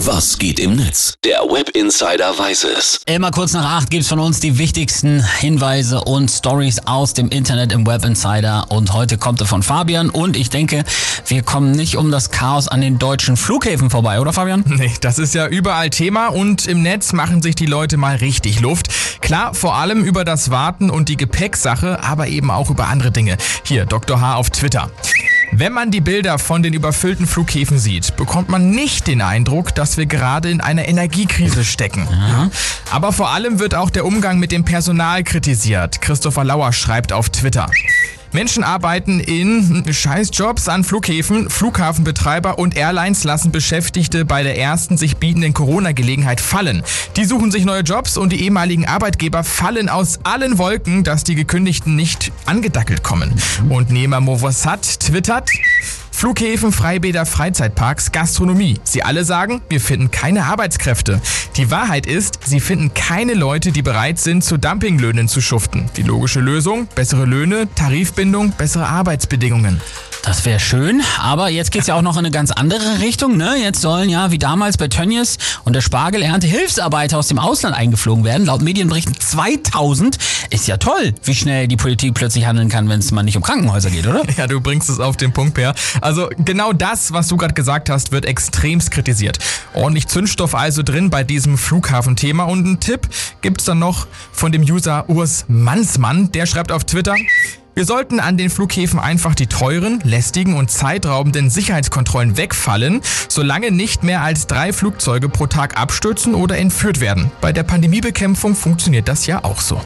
Was geht im Netz? Der Web Insider weiß es. Immer kurz nach acht gibt's von uns die wichtigsten Hinweise und Stories aus dem Internet im Web Insider. Und heute kommt er von Fabian. Und ich denke, wir kommen nicht um das Chaos an den deutschen Flughäfen vorbei, oder Fabian? Nee, das ist ja überall Thema und im Netz machen sich die Leute mal richtig Luft. Klar, vor allem über das Warten und die Gepäcksache, aber eben auch über andere Dinge. Hier, Dr. H auf Twitter. Wenn man die Bilder von den überfüllten Flughäfen sieht, bekommt man nicht den Eindruck, dass wir gerade in einer Energiekrise stecken. Ja. Aber vor allem wird auch der Umgang mit dem Personal kritisiert. Christopher Lauer schreibt auf Twitter. Menschen arbeiten in Scheißjobs an Flughäfen. Flughafenbetreiber und Airlines lassen Beschäftigte bei der ersten sich bietenden Corona-Gelegenheit fallen. Die suchen sich neue Jobs und die ehemaligen Arbeitgeber fallen aus allen Wolken, dass die Gekündigten nicht angedackelt kommen. Und Nehmer Movassat twittert, Flughäfen, Freibäder, Freizeitparks, Gastronomie. Sie alle sagen, wir finden keine Arbeitskräfte. Die Wahrheit ist, sie finden keine Leute, die bereit sind, zu Dumpinglöhnen zu schuften. Die logische Lösung, bessere Löhne, Tarifbindung, bessere Arbeitsbedingungen. Das wäre schön, aber jetzt geht's ja auch noch in eine ganz andere Richtung. Ne? Jetzt sollen ja, wie damals bei Tönnies und der Spargelernte, Hilfsarbeiter aus dem Ausland eingeflogen werden. Laut Medienberichten 2000. Ist ja toll, wie schnell die Politik plötzlich handeln kann, wenn es mal nicht um Krankenhäuser geht, oder? Ja, du bringst es auf den Punkt, Per. Also genau das, was du gerade gesagt hast, wird extremst kritisiert. Ordentlich Zündstoff also drin bei diesem Flughafenthema. Und ein Tipp gibt's dann noch von dem User Urs Mansmann. Der schreibt auf Twitter, wir sollten an den Flughäfen einfach die teuren, lästigen und zeitraubenden Sicherheitskontrollen wegfallen, solange nicht mehr als drei Flugzeuge pro Tag abstürzen oder entführt werden. Bei der Pandemiebekämpfung funktioniert das ja auch so.